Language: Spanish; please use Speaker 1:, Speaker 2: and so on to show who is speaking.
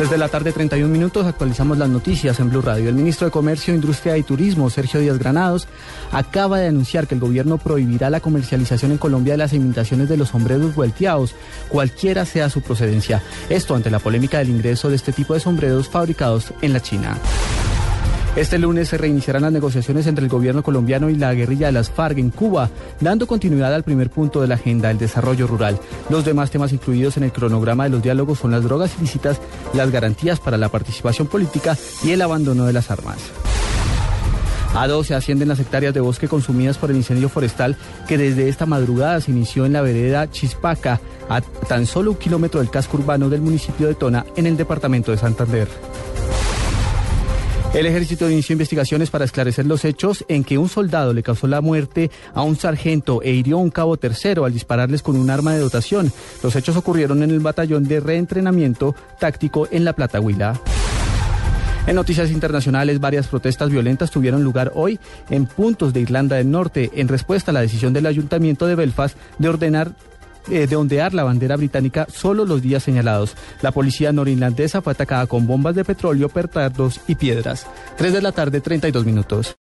Speaker 1: Desde la tarde 31 minutos actualizamos las noticias en Blue Radio. El ministro de Comercio, Industria y Turismo, Sergio Díaz Granados, acaba de anunciar que el gobierno prohibirá la comercialización en Colombia de las imitaciones de los sombreros vuelteados, cualquiera sea su procedencia. Esto ante la polémica del ingreso de este tipo de sombreros fabricados en la China. Este lunes se reiniciarán las negociaciones entre el gobierno colombiano y la guerrilla de las FARC en Cuba, dando continuidad al primer punto de la agenda, el desarrollo rural. Los demás temas incluidos en el cronograma de los diálogos son las drogas ilícitas, las garantías para la participación política y el abandono de las armas. A 12 ascienden las hectáreas de bosque consumidas por el incendio forestal que desde esta madrugada se inició en la vereda Chispaca, a tan solo un kilómetro del casco urbano del municipio de Tona, en el departamento de Santander. El ejército inició investigaciones para esclarecer los hechos en que un soldado le causó la muerte a un sargento e hirió a un cabo tercero al dispararles con un arma de dotación. Los hechos ocurrieron en el batallón de reentrenamiento táctico en La Plata Huila. En noticias internacionales, varias protestas violentas tuvieron lugar hoy en puntos de Irlanda del Norte en respuesta a la decisión del ayuntamiento de Belfast de ordenar eh, de ondear la bandera británica solo los días señalados. La policía norirlandesa fue atacada con bombas de petróleo, petardos y piedras. 3 de la tarde, 32 minutos.